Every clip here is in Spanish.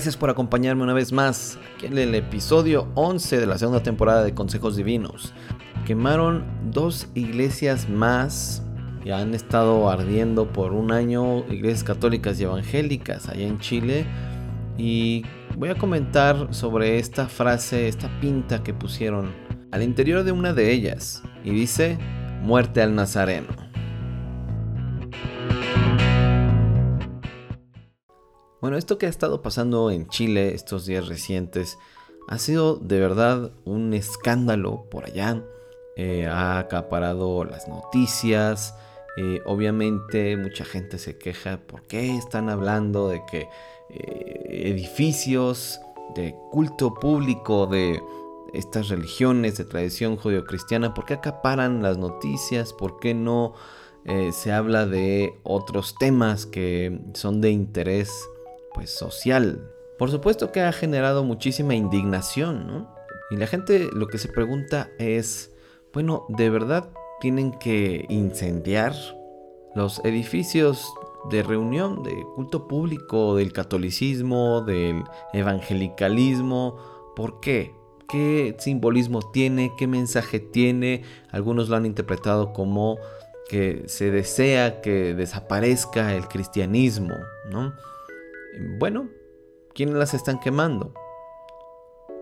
Gracias por acompañarme una vez más aquí en el episodio 11 de la segunda temporada de Consejos Divinos. Quemaron dos iglesias más y han estado ardiendo por un año iglesias católicas y evangélicas allá en Chile y voy a comentar sobre esta frase, esta pinta que pusieron al interior de una de ellas y dice muerte al nazareno. Bueno, esto que ha estado pasando en Chile estos días recientes ha sido de verdad un escándalo por allá. Eh, ha acaparado las noticias. Eh, obviamente mucha gente se queja por qué están hablando de que eh, edificios de culto público de estas religiones de tradición judio-cristiana, ¿por qué acaparan las noticias? ¿Por qué no se habla de otros temas que son de interés pues social. Por supuesto que ha generado muchísima indignación, ¿no? Y la gente lo que se pregunta es, bueno, ¿de verdad tienen que incendiar los edificios de reunión, de culto público, del catolicismo, del evangelicalismo? ¿Por qué? ¿Qué simbolismo tiene? ¿Qué mensaje tiene? Algunos lo han interpretado como que se desea que desaparezca el cristianismo, ¿no? Bueno, ¿quiénes las están quemando?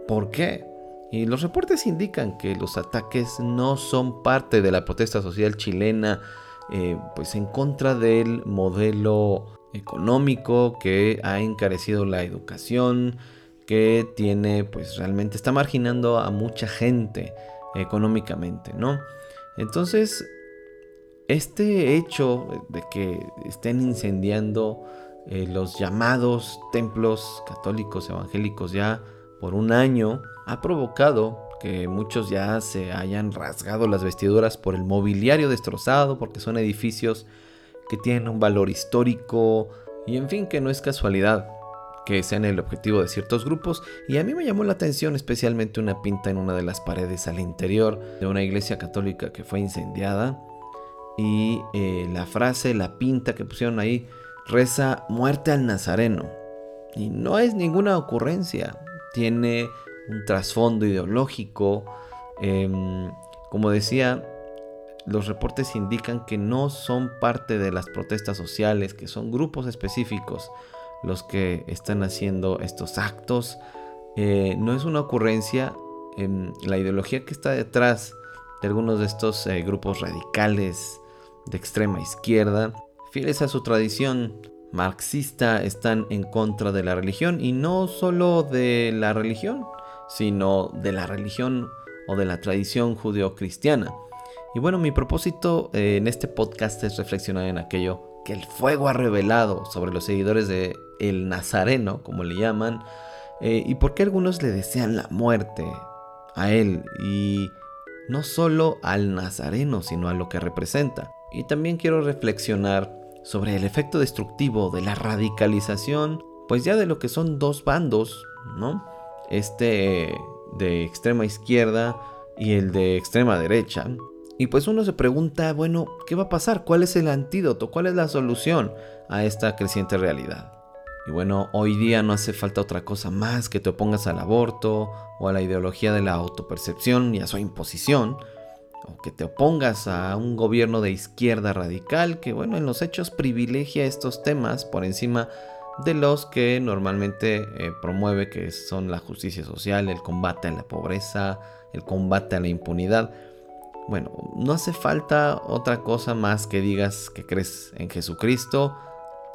¿Por qué? Y los reportes indican que los ataques no son parte de la protesta social chilena, eh, pues en contra del modelo económico que ha encarecido la educación, que tiene, pues realmente está marginando a mucha gente económicamente, ¿no? Entonces, este hecho de que estén incendiando eh, los llamados templos católicos evangélicos ya por un año ha provocado que muchos ya se hayan rasgado las vestiduras por el mobiliario destrozado, porque son edificios que tienen un valor histórico y en fin que no es casualidad que sean el objetivo de ciertos grupos. Y a mí me llamó la atención especialmente una pinta en una de las paredes al interior de una iglesia católica que fue incendiada y eh, la frase, la pinta que pusieron ahí reza muerte al Nazareno. Y no es ninguna ocurrencia, tiene un trasfondo ideológico. Em, como decía, los reportes indican que no son parte de las protestas sociales, que son grupos específicos los que están haciendo estos actos. Eh, no es una ocurrencia. en la ideología que está detrás de algunos de estos eh, grupos radicales de extrema izquierda fieles a su tradición marxista, están en contra de la religión y no solo de la religión, sino de la religión o de la tradición judeocristiana. Y bueno, mi propósito eh, en este podcast es reflexionar en aquello que el fuego ha revelado sobre los seguidores de el Nazareno, como le llaman, eh, y por qué algunos le desean la muerte a él y no solo al Nazareno, sino a lo que representa. Y también quiero reflexionar sobre el efecto destructivo de la radicalización, pues ya de lo que son dos bandos, ¿no? Este de extrema izquierda y el de extrema derecha. Y pues uno se pregunta, bueno, ¿qué va a pasar? ¿Cuál es el antídoto? ¿Cuál es la solución a esta creciente realidad? Y bueno, hoy día no hace falta otra cosa más que te opongas al aborto o a la ideología de la autopercepción y a su imposición, o que te opongas a un gobierno de izquierda radical que, bueno, en los hechos privilegia estos temas por encima de los que normalmente eh, promueve, que son la justicia social, el combate a la pobreza, el combate a la impunidad. Bueno, no hace falta otra cosa más que digas que crees en Jesucristo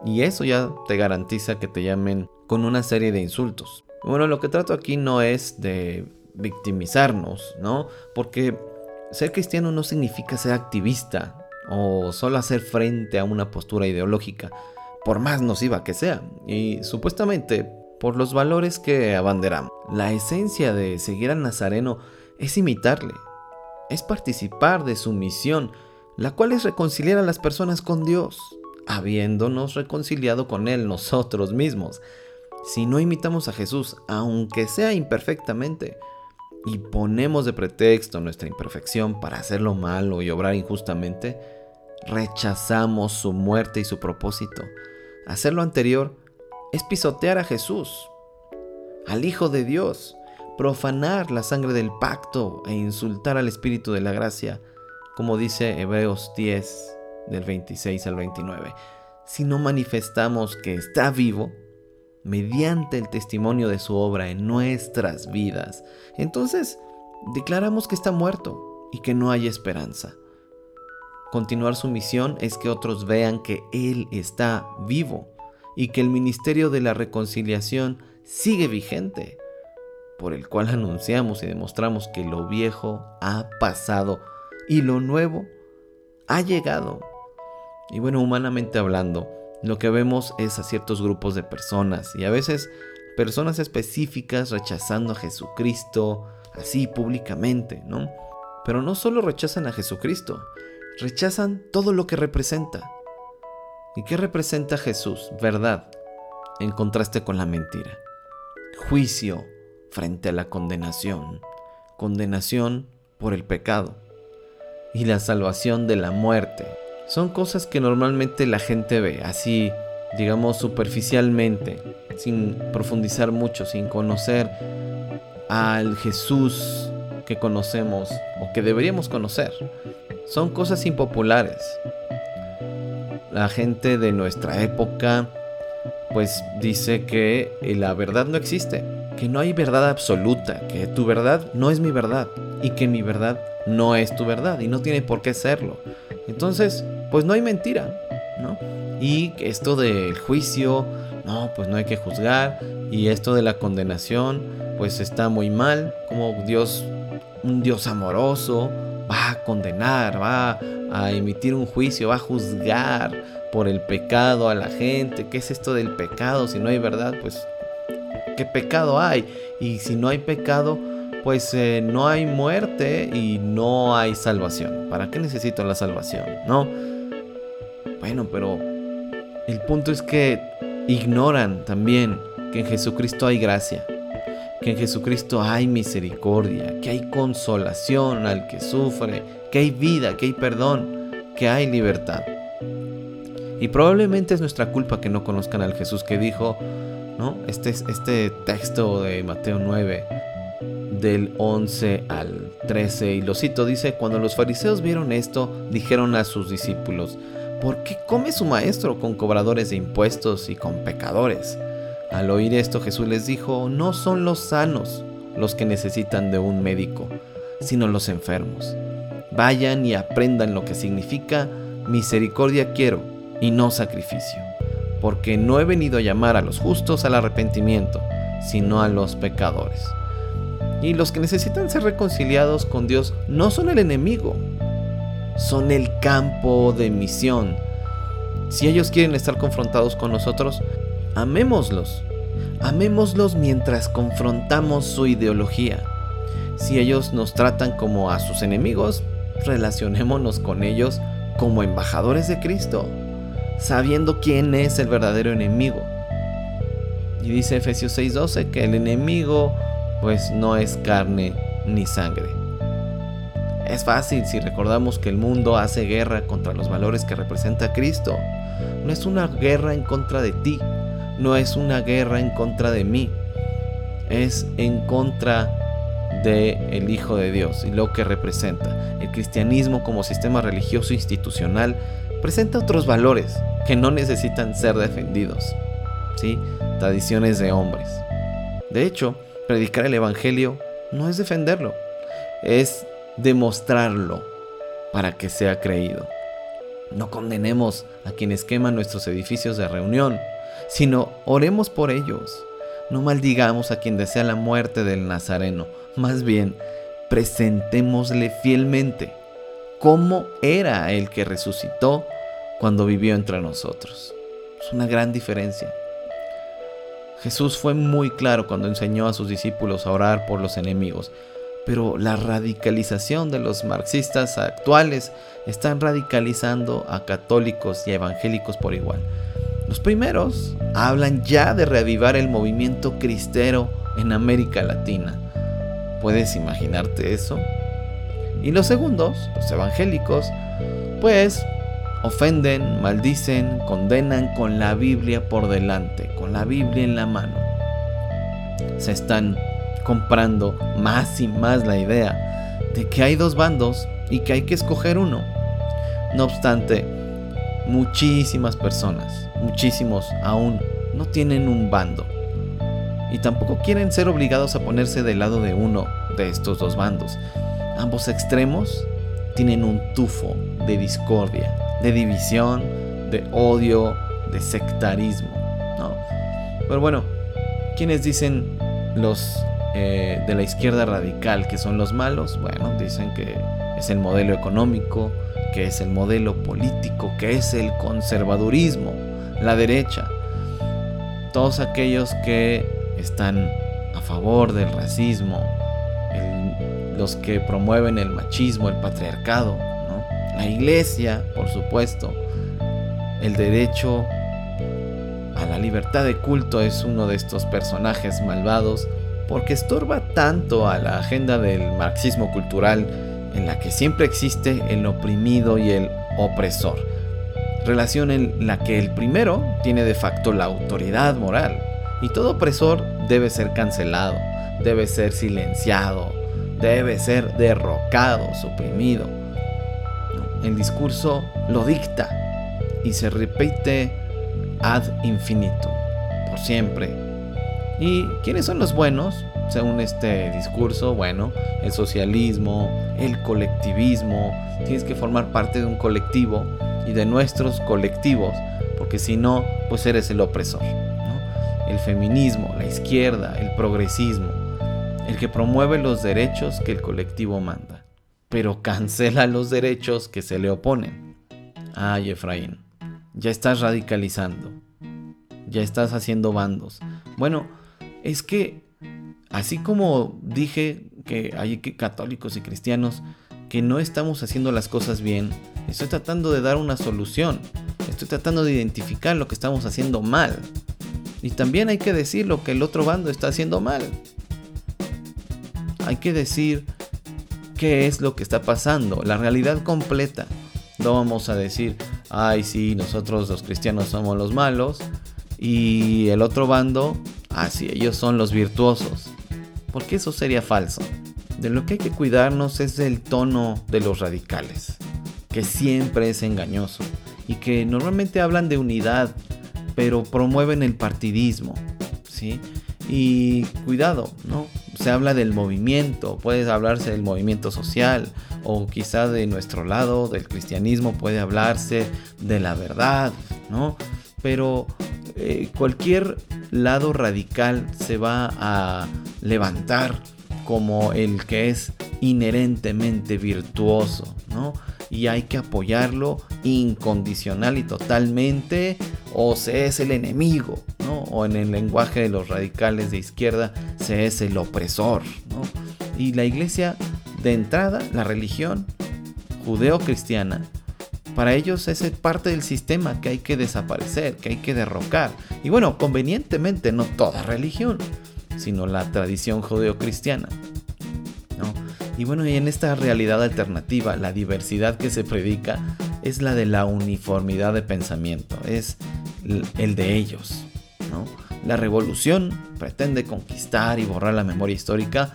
y eso ya te garantiza que te llamen con una serie de insultos. Bueno, lo que trato aquí no es de victimizarnos, ¿no? Porque ser cristiano no significa ser activista o solo hacer frente a una postura ideológica, por más nociva que sea, y supuestamente por los valores que abanderamos. La esencia de seguir al Nazareno es imitarle, es participar de su misión, la cual es reconciliar a las personas con Dios, habiéndonos reconciliado con Él nosotros mismos. Si no imitamos a Jesús, aunque sea imperfectamente, y ponemos de pretexto nuestra imperfección para hacerlo malo y obrar injustamente, rechazamos su muerte y su propósito. Hacer lo anterior es pisotear a Jesús, al Hijo de Dios, profanar la sangre del pacto e insultar al Espíritu de la gracia, como dice Hebreos 10 del 26 al 29. Si no manifestamos que está vivo, mediante el testimonio de su obra en nuestras vidas, entonces declaramos que está muerto y que no hay esperanza. Continuar su misión es que otros vean que Él está vivo y que el ministerio de la reconciliación sigue vigente, por el cual anunciamos y demostramos que lo viejo ha pasado y lo nuevo ha llegado. Y bueno, humanamente hablando, lo que vemos es a ciertos grupos de personas y a veces personas específicas rechazando a Jesucristo así públicamente, ¿no? Pero no solo rechazan a Jesucristo, rechazan todo lo que representa. ¿Y qué representa Jesús? Verdad, en contraste con la mentira juicio frente a la condenación, condenación por el pecado y la salvación de la muerte. Son cosas que normalmente la gente ve así, digamos, superficialmente, sin profundizar mucho, sin conocer al Jesús que conocemos o que deberíamos conocer. Son cosas impopulares. La gente de nuestra época pues dice que la verdad no existe, que no hay verdad absoluta, que tu verdad no es mi verdad y que mi verdad no es tu verdad y no tiene por qué serlo. Entonces, pues no hay mentira, ¿no? Y esto del juicio, no, pues no hay que juzgar y esto de la condenación, pues está muy mal, como Dios, un Dios amoroso, va a condenar, va a emitir un juicio, va a juzgar por el pecado a la gente. ¿Qué es esto del pecado? Si no hay verdad, pues ¿qué pecado hay? Y si no hay pecado, pues eh, no hay muerte y no hay salvación. ¿Para qué necesito la salvación? No. Bueno, pero el punto es que ignoran también que en Jesucristo hay gracia, que en Jesucristo hay misericordia, que hay consolación al que sufre, que hay vida, que hay perdón, que hay libertad. Y probablemente es nuestra culpa que no conozcan al Jesús que dijo, ¿no? Este, este texto de Mateo 9, del 11 al 13, y lo cito, dice, cuando los fariseos vieron esto, dijeron a sus discípulos, ¿por qué come su maestro con cobradores de impuestos y con pecadores? Al oír esto Jesús les dijo, no son los sanos los que necesitan de un médico, sino los enfermos. Vayan y aprendan lo que significa misericordia quiero y no sacrificio, porque no he venido a llamar a los justos al arrepentimiento, sino a los pecadores. Y los que necesitan ser reconciliados con Dios no son el enemigo, son el campo de misión. Si ellos quieren estar confrontados con nosotros, amémoslos. Amémoslos mientras confrontamos su ideología. Si ellos nos tratan como a sus enemigos, relacionémonos con ellos como embajadores de Cristo sabiendo quién es el verdadero enemigo. Y dice Efesios 6:12 que el enemigo pues no es carne ni sangre. Es fácil si recordamos que el mundo hace guerra contra los valores que representa Cristo. No es una guerra en contra de ti, no es una guerra en contra de mí. Es en contra de el Hijo de Dios y lo que representa. El cristianismo como sistema religioso institucional presenta otros valores que no necesitan ser defendidos. ¿sí? Tradiciones de hombres. De hecho, predicar el Evangelio no es defenderlo, es demostrarlo para que sea creído. No condenemos a quienes queman nuestros edificios de reunión, sino oremos por ellos. No maldigamos a quien desea la muerte del Nazareno, más bien presentémosle fielmente cómo era el que resucitó cuando vivió entre nosotros. Es una gran diferencia. Jesús fue muy claro cuando enseñó a sus discípulos a orar por los enemigos, pero la radicalización de los marxistas actuales están radicalizando a católicos y evangélicos por igual. Los primeros hablan ya de reavivar el movimiento cristero en América Latina. ¿Puedes imaginarte eso? Y los segundos, los evangélicos, pues ofenden, maldicen, condenan con la Biblia por delante, con la Biblia en la mano. se están comprando más y más la idea de que hay dos bandos y que hay que escoger uno. No obstante, muchísimas personas, muchísimos aún, no tienen un bando. Y tampoco quieren ser obligados a ponerse del lado de uno de estos dos bandos. Ambos extremos tienen un tufo de discordia, de división, de odio, de sectarismo. Pero bueno, quienes dicen los eh, de la izquierda radical que son los malos, bueno, dicen que es el modelo económico, que es el modelo político, que es el conservadurismo, la derecha. Todos aquellos que están a favor del racismo, los que promueven el machismo, el patriarcado, la iglesia, por supuesto, el derecho a la libertad de culto es uno de estos personajes malvados porque estorba tanto a la agenda del marxismo cultural en la que siempre existe el oprimido y el opresor. Relación en la que el primero tiene de facto la autoridad moral y todo opresor debe ser cancelado, debe ser silenciado, debe ser derrocado, suprimido. El discurso lo dicta y se repite ad infinitum, por siempre. ¿Y quiénes son los buenos? Según este discurso, bueno, el socialismo, el colectivismo, tienes que formar parte de un colectivo y de nuestros colectivos, porque si no, pues eres el opresor. El feminismo, la izquierda, el progresismo, el que promueve los derechos que el colectivo manda, pero cancela los derechos que se le oponen. Ay, Efraín, ya estás radicalizando, ya estás haciendo bandos. Bueno, es que así como dije que hay católicos y cristianos que no estamos haciendo las cosas bien, estoy tratando de dar una solución, estoy tratando de identificar lo que estamos haciendo mal. Y también hay que decir lo que el otro bando está haciendo mal. Hay que decir qué es lo que está pasando, la realidad completa. No vamos a decir, ay, sí, nosotros los cristianos somos los malos y el otro bando, ah, ellos son los virtuosos. Porque eso sería falso. De lo que hay que cuidarnos es del tono de los radicales, que siempre es engañoso y que normalmente hablan de unidad, pero promueven el partidismo, ¿sí? Y cuidado, ¿no? Se habla del movimiento, puede hablarse del movimiento social, o quizá de nuestro lado, del cristianismo, puede hablarse de la verdad, ¿no? Pero eh, cualquier lado radical se va a levantar como el que es inherentemente virtuoso, ¿no? Y hay que apoyarlo incondicional y totalmente, o se es el enemigo, ¿no? O en el lenguaje de los radicales de izquierda, se es el opresor, ¿no? Y la iglesia, de entrada, la religión judeo-cristiana, para ellos es parte del sistema que hay que desaparecer, que hay que derrocar. Y bueno, convenientemente no toda religión, sino la tradición judeocristiana. ¿no? Y bueno, y en esta realidad alternativa, la diversidad que se predica es la de la uniformidad de pensamiento, es el de ellos. ¿no? La revolución pretende conquistar y borrar la memoria histórica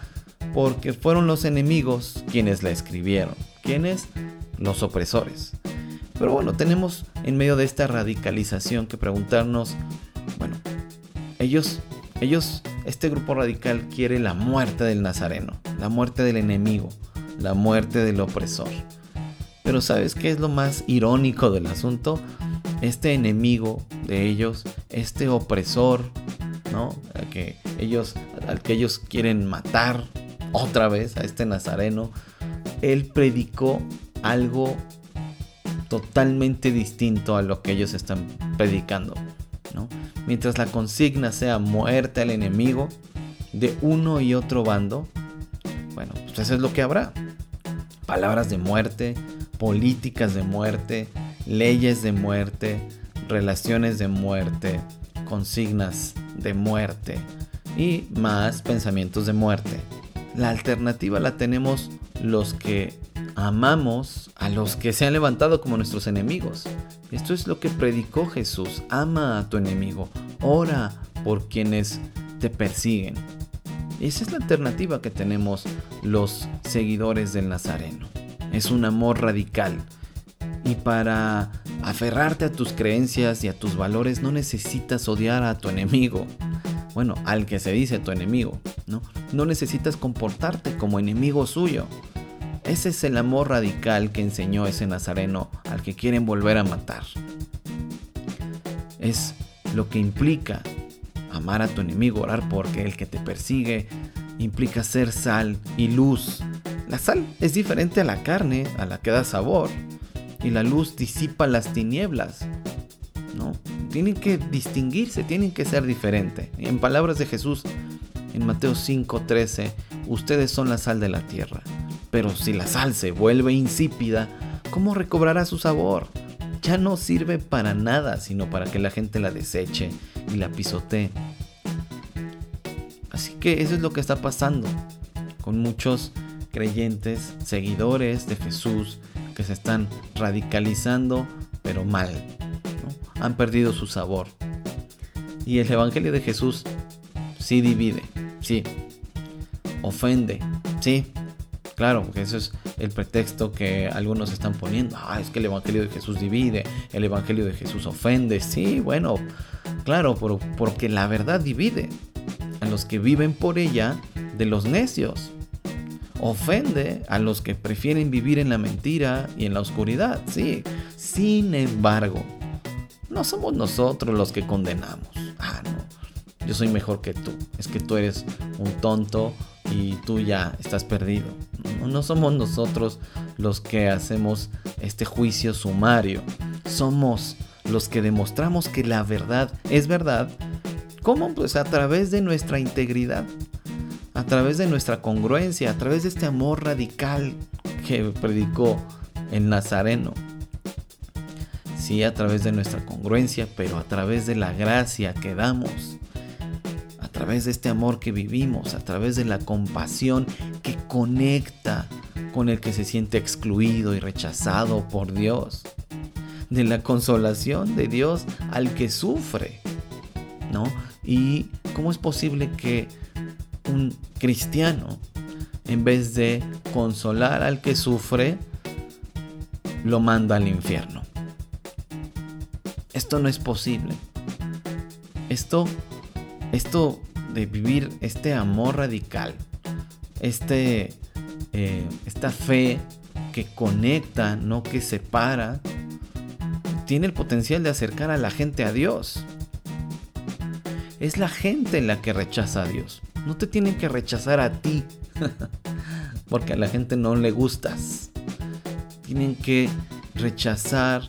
porque fueron los enemigos quienes la escribieron, quienes los opresores. Pero bueno, tenemos en medio de esta radicalización que preguntarnos, bueno, ellos, ellos, este grupo radical quiere la muerte del Nazareno, la muerte del enemigo, la muerte del opresor. Pero ¿sabes qué es lo más irónico del asunto? Este enemigo de ellos, este opresor, ¿no? Al que ellos, al que ellos quieren matar otra vez a este Nazareno, él predicó algo totalmente distinto a lo que ellos están predicando. ¿no? Mientras la consigna sea muerte al enemigo de uno y otro bando, bueno, pues eso es lo que habrá. Palabras de muerte, políticas de muerte, leyes de muerte, relaciones de muerte, consignas de muerte y más pensamientos de muerte. La alternativa la tenemos los que amamos a los que se han levantado como nuestros enemigos. Esto es lo que predicó Jesús. Ama a tu enemigo. Ora por quienes te persiguen. Esa es la alternativa que tenemos los seguidores del Nazareno. Es un amor radical. Y para aferrarte a tus creencias y a tus valores no necesitas odiar a tu enemigo. Bueno, al que se dice tu enemigo, ¿no? No necesitas comportarte como enemigo suyo. Ese es el amor radical que enseñó ese nazareno al que quieren volver a matar. Es lo que implica amar a tu enemigo, orar porque el que te persigue implica ser sal y luz. La sal es diferente a la carne, a la que da sabor, y la luz disipa las tinieblas. ¿No? Tienen que distinguirse, tienen que ser diferentes. En palabras de Jesús, en Mateo 5:13, ustedes son la sal de la tierra. Pero si la sal se vuelve insípida, ¿cómo recobrará su sabor? Ya no sirve para nada, sino para que la gente la deseche y la pisotee. Así que eso es lo que está pasando con muchos creyentes, seguidores de Jesús, que se están radicalizando, pero mal. Han perdido su sabor. Y el Evangelio de Jesús sí divide, sí. Ofende, sí, Claro, porque eso es el pretexto que algunos están poniendo. Ah, es que el Evangelio de Jesús divide, el Evangelio de Jesús ofende. Sí, bueno, claro, porque la verdad divide a los que viven por ella de los necios. Ofende a los que prefieren vivir en la mentira y en la oscuridad. Sí, sin embargo, no somos nosotros los que condenamos. Ah, no, yo soy mejor que tú. Es que tú eres un tonto y tú ya estás perdido. No, somos nosotros los que hacemos este juicio sumario. Somos los que demostramos que la verdad es verdad. ¿Cómo? Pues a través de nuestra integridad, a través de nuestra congruencia, a través de este amor radical que predicó el Nazareno. Sí, a través de nuestra congruencia, pero a través de la gracia que damos través de este amor que vivimos, a través de la compasión que conecta con el que se siente excluido y rechazado por Dios, de la consolación de Dios al que sufre, ¿no? Y cómo es posible que un cristiano, en vez de consolar al que sufre, lo manda al infierno. Esto no es posible. Esto, esto de vivir este amor radical, este, eh, esta fe que conecta, no que separa, tiene el potencial de acercar a la gente a Dios. Es la gente la que rechaza a Dios. No te tienen que rechazar a ti. Porque a la gente no le gustas. Tienen que rechazar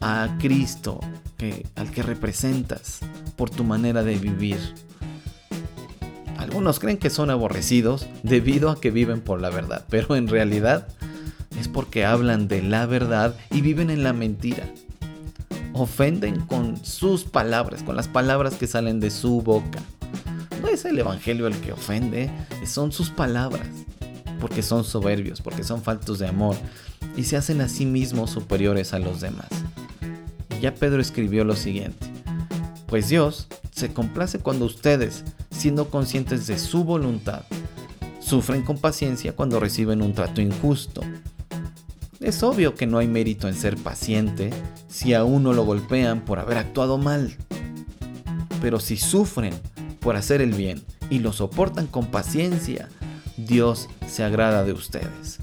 a Cristo, que, al que representas, por tu manera de vivir. Algunos creen que son aborrecidos debido a que viven por la verdad, pero en realidad es porque hablan de la verdad y viven en la mentira. Ofenden con sus palabras, con las palabras que salen de su boca. No es el Evangelio el que ofende, son sus palabras, porque son soberbios, porque son faltos de amor y se hacen a sí mismos superiores a los demás. Y ya Pedro escribió lo siguiente, pues Dios se complace cuando ustedes siendo conscientes de su voluntad, sufren con paciencia cuando reciben un trato injusto. Es obvio que no hay mérito en ser paciente si a uno lo golpean por haber actuado mal. Pero si sufren por hacer el bien y lo soportan con paciencia, Dios se agrada de ustedes.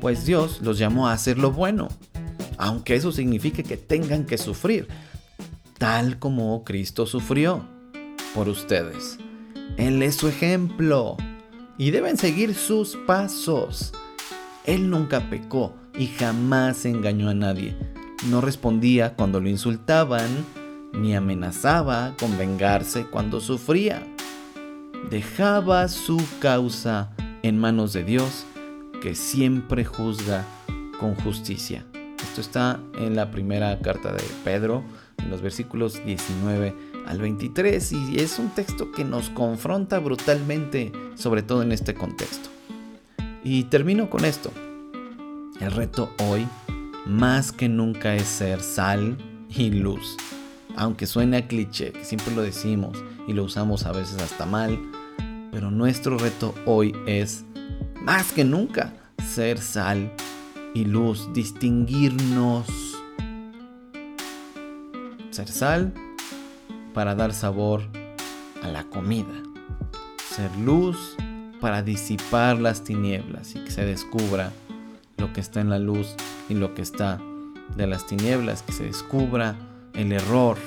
Pues Dios los llamó a hacer lo bueno, aunque eso signifique que tengan que sufrir, tal como Cristo sufrió por ustedes. Él es su ejemplo y deben seguir sus pasos. Él nunca pecó y jamás engañó a nadie. No respondía cuando lo insultaban, ni amenazaba con vengarse cuando sufría. Dejaba su causa en manos de Dios, que siempre juzga con justicia. Esto está en la primera carta de Pedro, en los versículos 19 al 23 y es un texto que nos confronta brutalmente, sobre todo en este contexto. Y termino con esto. El reto hoy, más que nunca, es ser sal y luz. aunque suene cliché, que siempre lo decimos y lo usamos a veces hasta mal, pero nuestro reto hoy es, más que nunca, ser sal y luz, distinguirnos. Ser sal para dar sabor a la comida. Ser luz para disipar las tinieblas y que se descubra lo que está en la luz y lo que está de las tinieblas, que se descubra el error.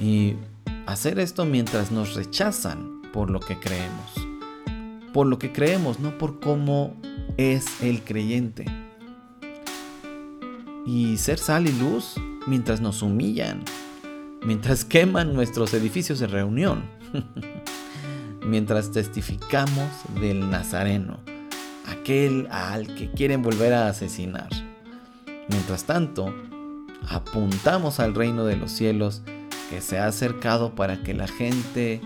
Y hacer esto mientras nos rechazan por lo que creemos. Por lo que creemos, no por cómo es el creyente. Y ser sal y luz mientras nos humillan, mientras queman nuestros edificios de reunión, mientras testificamos del Nazareno, aquel al que quieren volver a asesinar. Mientras tanto, apuntamos al reino de los cielos que se ha acercado para que la gente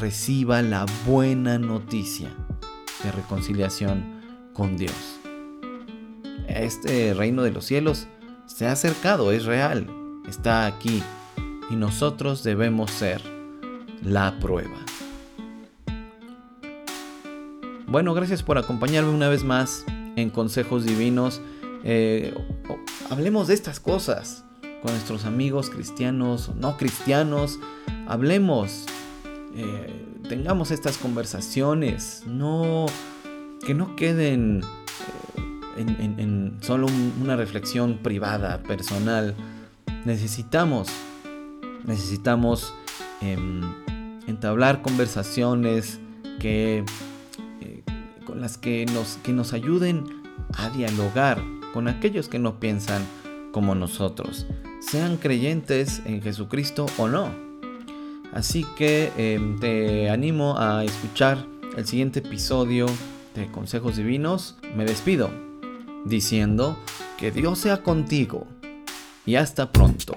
reciba la buena noticia de reconciliación con Dios. Este reino de los cielos se ha acercado, es real, está aquí y nosotros debemos ser la prueba. Bueno, gracias por acompañarme una vez más en Consejos Divinos. Eh, hablemos de estas cosas con nuestros amigos cristianos no cristianos. Hablemos, eh, tengamos estas conversaciones. No, que no queden eh, en, solo una reflexión privada, personal. Necesitamos, necesitamos em, entablar conversaciones que con las que nos, que nos ayuden a dialogar con aquellos que no piensan como nosotros, sean creyentes en Jesucristo o no. Así que em, te animo a escuchar el siguiente episodio de Consejos Divinos. Me despido diciendo que Dios sea contigo y hasta pronto.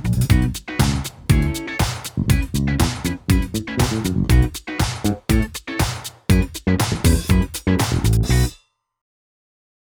thank you